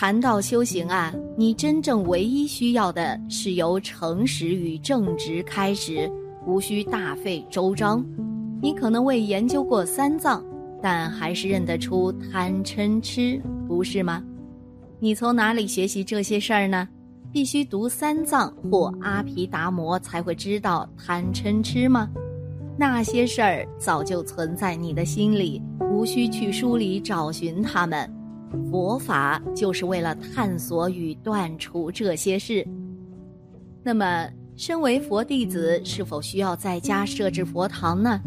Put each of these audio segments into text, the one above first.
谈到修行啊，你真正唯一需要的是由诚实与正直开始，无需大费周章。你可能未研究过三藏，但还是认得出贪嗔痴，不是吗？你从哪里学习这些事儿呢？必须读三藏或阿毗达摩才会知道贪嗔痴吗？那些事儿早就存在你的心里，无需去书里找寻它们。佛法就是为了探索与断除这些事。那么，身为佛弟子，是否需要在家设置佛堂呢？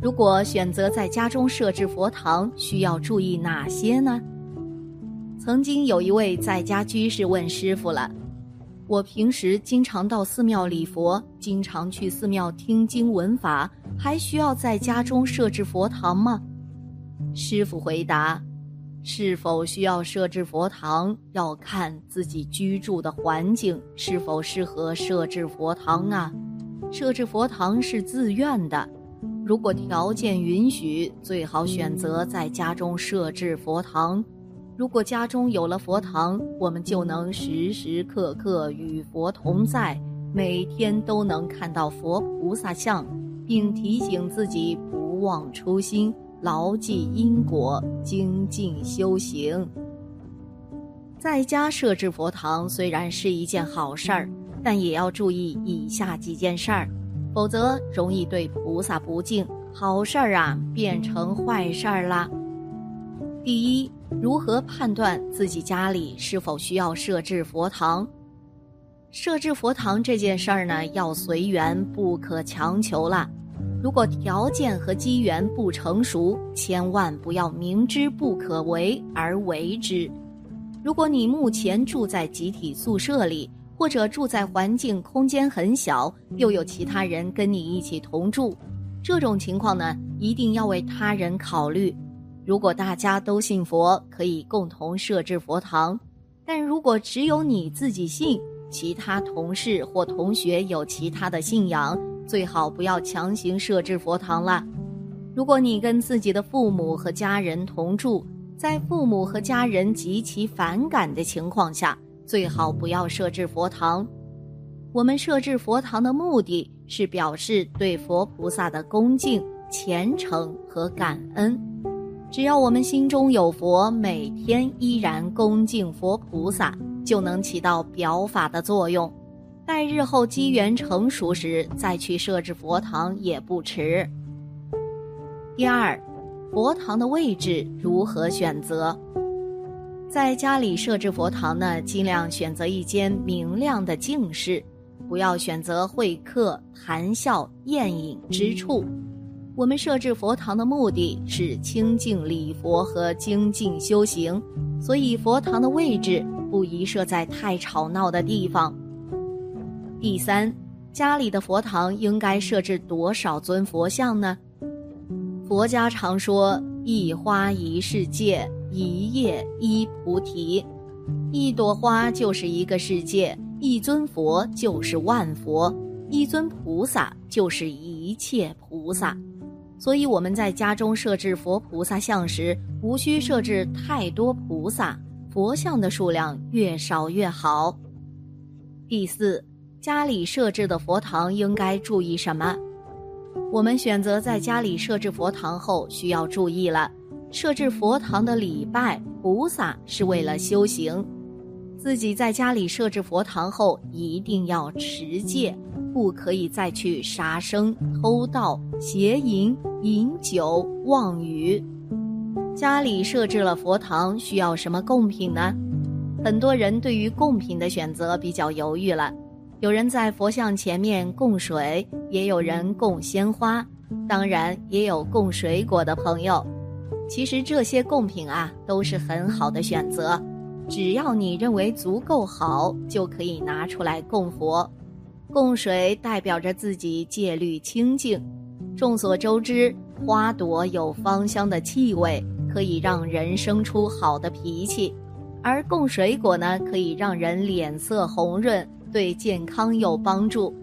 如果选择在家中设置佛堂，需要注意哪些呢？曾经有一位在家居士问师傅了：“我平时经常到寺庙礼佛，经常去寺庙听经闻法，还需要在家中设置佛堂吗？”师傅回答。是否需要设置佛堂，要看自己居住的环境是否适合设置佛堂啊。设置佛堂是自愿的，如果条件允许，最好选择在家中设置佛堂。如果家中有了佛堂，我们就能时时刻刻与佛同在，每天都能看到佛菩萨像，并提醒自己不忘初心。牢记因果，精进修行。在家设置佛堂虽然是一件好事儿，但也要注意以下几件事儿，否则容易对菩萨不敬，好事儿啊变成坏事儿啦。第一，如何判断自己家里是否需要设置佛堂？设置佛堂这件事儿呢，要随缘，不可强求了。如果条件和机缘不成熟，千万不要明知不可为而为之。如果你目前住在集体宿舍里，或者住在环境空间很小，又有其他人跟你一起同住，这种情况呢，一定要为他人考虑。如果大家都信佛，可以共同设置佛堂；但如果只有你自己信，其他同事或同学有其他的信仰。最好不要强行设置佛堂了。如果你跟自己的父母和家人同住，在父母和家人极其反感的情况下，最好不要设置佛堂。我们设置佛堂的目的是表示对佛菩萨的恭敬、虔诚和感恩。只要我们心中有佛，每天依然恭敬佛菩萨，就能起到表法的作用。待日后机缘成熟时，再去设置佛堂也不迟。第二，佛堂的位置如何选择？在家里设置佛堂呢，尽量选择一间明亮的净室，不要选择会客、谈笑、宴饮之处。我们设置佛堂的目的是清净礼佛和精进修行，所以佛堂的位置不宜设在太吵闹的地方。第三，家里的佛堂应该设置多少尊佛像呢？佛家常说“一花一世界，一叶一菩提”，一朵花就是一个世界，一尊佛就是万佛，一尊菩萨就是一切菩萨。所以我们在家中设置佛菩萨像时，无需设置太多菩萨，佛像的数量越少越好。第四。家里设置的佛堂应该注意什么？我们选择在家里设置佛堂后，需要注意了。设置佛堂的礼拜菩萨是为了修行，自己在家里设置佛堂后，一定要持戒，不可以再去杀生、偷盗、邪淫、饮酒、妄语。家里设置了佛堂，需要什么贡品呢？很多人对于贡品的选择比较犹豫了。有人在佛像前面供水，也有人供鲜花，当然也有供水果的朋友。其实这些贡品啊，都是很好的选择，只要你认为足够好，就可以拿出来供佛。供水代表着自己戒律清净。众所周知，花朵有芳香的气味，可以让人生出好的脾气；而供水果呢，可以让人脸色红润。对健康有帮助，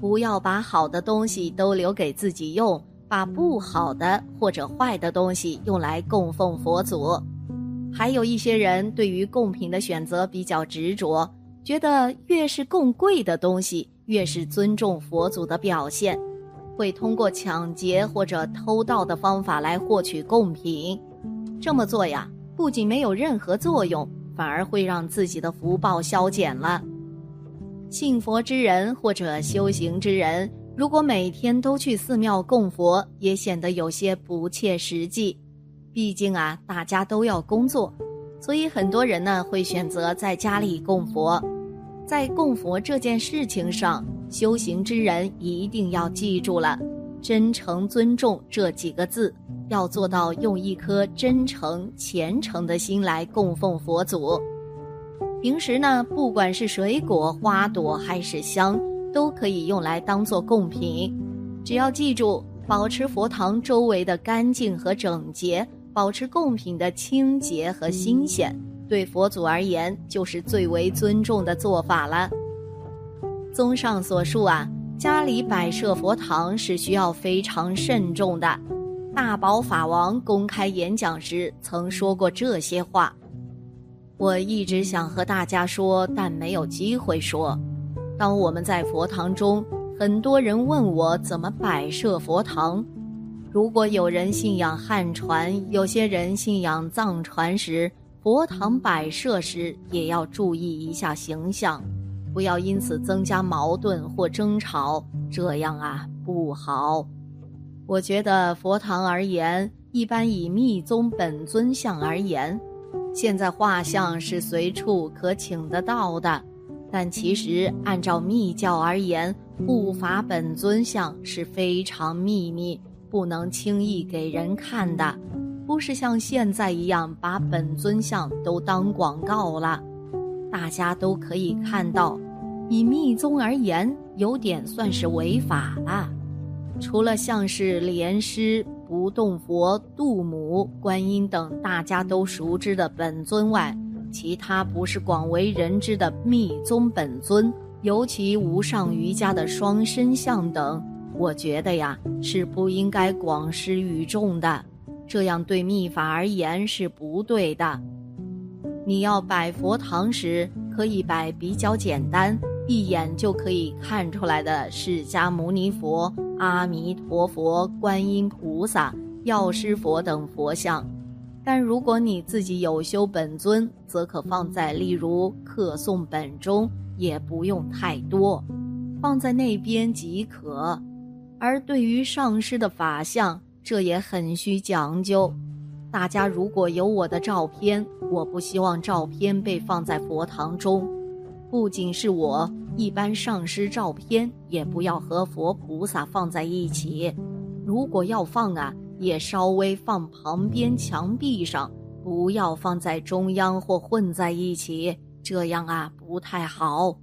不要把好的东西都留给自己用，把不好的或者坏的东西用来供奉佛祖。还有一些人对于贡品的选择比较执着，觉得越是供贵的东西，越是尊重佛祖的表现，会通过抢劫或者偷盗的方法来获取贡品。这么做呀，不仅没有任何作用，反而会让自己的福报消减了。信佛之人或者修行之人，如果每天都去寺庙供佛，也显得有些不切实际。毕竟啊，大家都要工作，所以很多人呢会选择在家里供佛。在供佛这件事情上，修行之人一定要记住了“真诚尊重”这几个字，要做到用一颗真诚虔诚的心来供奉佛祖。平时呢，不管是水果、花朵还是香，都可以用来当做贡品。只要记住保持佛堂周围的干净和整洁，保持贡品的清洁和新鲜，对佛祖而言就是最为尊重的做法了。综上所述啊，家里摆设佛堂是需要非常慎重的。大宝法王公开演讲时曾说过这些话。我一直想和大家说，但没有机会说。当我们在佛堂中，很多人问我怎么摆设佛堂。如果有人信仰汉传，有些人信仰藏传时，佛堂摆设时也要注意一下形象，不要因此增加矛盾或争吵，这样啊不好。我觉得佛堂而言，一般以密宗本尊像而言。现在画像是随处可请得到的，但其实按照密教而言，护法本尊像是非常秘密，不能轻易给人看的，不是像现在一样把本尊像都当广告了，大家都可以看到。以密宗而言，有点算是违法了。除了像是莲师。不动佛、度母、观音等大家都熟知的本尊外，其他不是广为人知的密宗本尊，尤其无上瑜伽的双身像等，我觉得呀是不应该广施于众的，这样对密法而言是不对的。你要摆佛堂时，可以摆比较简单，一眼就可以看出来的释迦牟尼佛。阿弥陀佛、观音菩萨、药师佛等佛像，但如果你自己有修本尊，则可放在例如课诵本中，也不用太多，放在那边即可。而对于上师的法像，这也很需讲究。大家如果有我的照片，我不希望照片被放在佛堂中。不仅是我，一般上师照片也不要和佛菩萨放在一起。如果要放啊，也稍微放旁边墙壁上，不要放在中央或混在一起，这样啊不太好。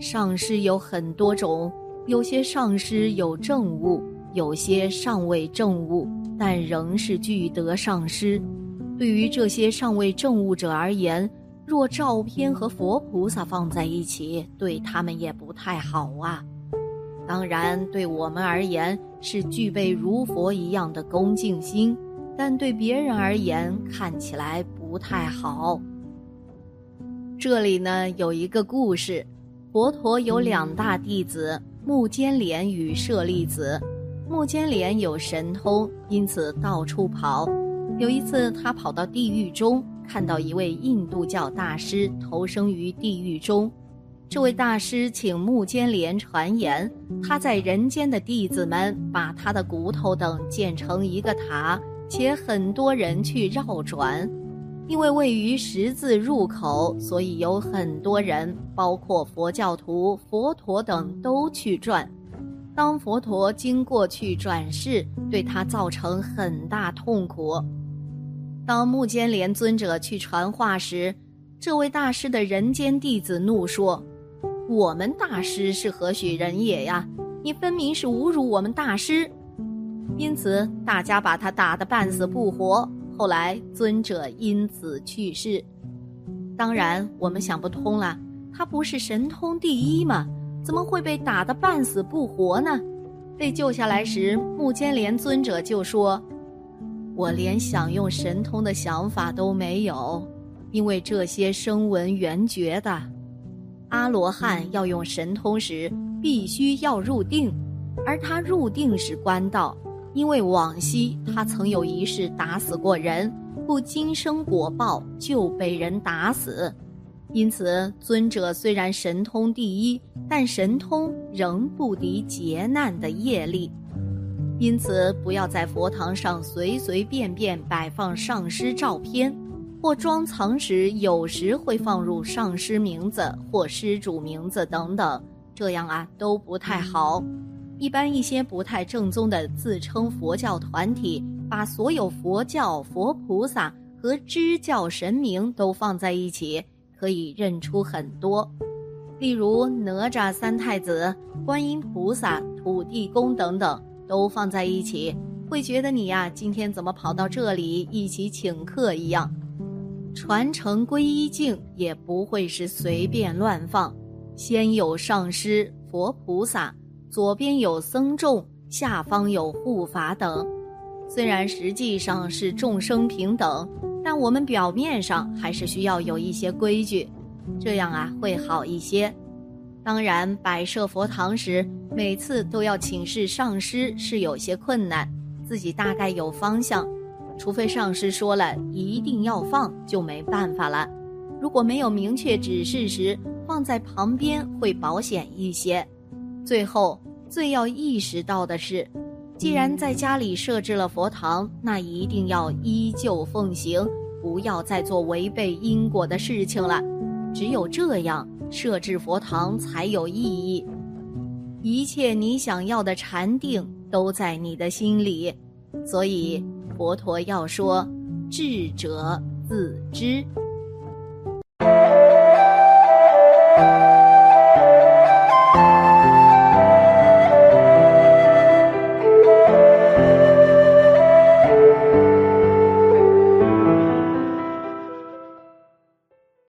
上师有很多种，有些上师有证物，有些尚未证物，但仍是具得上师。对于这些尚未证物者而言，若照片和佛菩萨放在一起，对他们也不太好啊。当然，对我们而言是具备如佛一样的恭敬心，但对别人而言看起来不太好。这里呢有一个故事：佛陀有两大弟子目犍连与舍利子。目犍连有神通，因此到处跑。有一次，他跑到地狱中。看到一位印度教大师投生于地狱中，这位大师请木坚连传言，他在人间的弟子们把他的骨头等建成一个塔，且很多人去绕转。因为位于十字入口，所以有很多人，包括佛教徒、佛陀等都去转。当佛陀经过去转世，对他造成很大痛苦。当目犍连尊者去传话时，这位大师的人间弟子怒说：“我们大师是何许人也呀？你分明是侮辱我们大师！”因此，大家把他打得半死不活。后来，尊者因此去世。当然，我们想不通了：他不是神通第一吗？怎么会被打得半死不活呢？被救下来时，目犍连尊者就说。我连享用神通的想法都没有，因为这些声闻缘觉的。阿罗汉要用神通时，必须要入定，而他入定是官道，因为往昔他曾有一世打死过人，故今生果报就被人打死。因此，尊者虽然神通第一，但神通仍不敌劫难的业力。因此，不要在佛堂上随随便便摆放上师照片，或装藏时有时会放入上师名字或施主名字等等，这样啊都不太好。一般一些不太正宗的自称佛教团体，把所有佛教、佛菩萨和支教神明都放在一起，可以认出很多，例如哪吒三太子、观音菩萨、土地公等等。都放在一起，会觉得你呀，今天怎么跑到这里一起请客一样？传承皈依境也不会是随便乱放，先有上师、佛菩萨，左边有僧众，下方有护法等。虽然实际上是众生平等，但我们表面上还是需要有一些规矩，这样啊会好一些。当然，摆设佛堂时，每次都要请示上师是有些困难，自己大概有方向，除非上师说了一定要放，就没办法了。如果没有明确指示时，放在旁边会保险一些。最后，最要意识到的是，既然在家里设置了佛堂，那一定要依旧奉行，不要再做违背因果的事情了。只有这样。设置佛堂才有意义，一切你想要的禅定都在你的心里，所以佛陀要说：智者自知。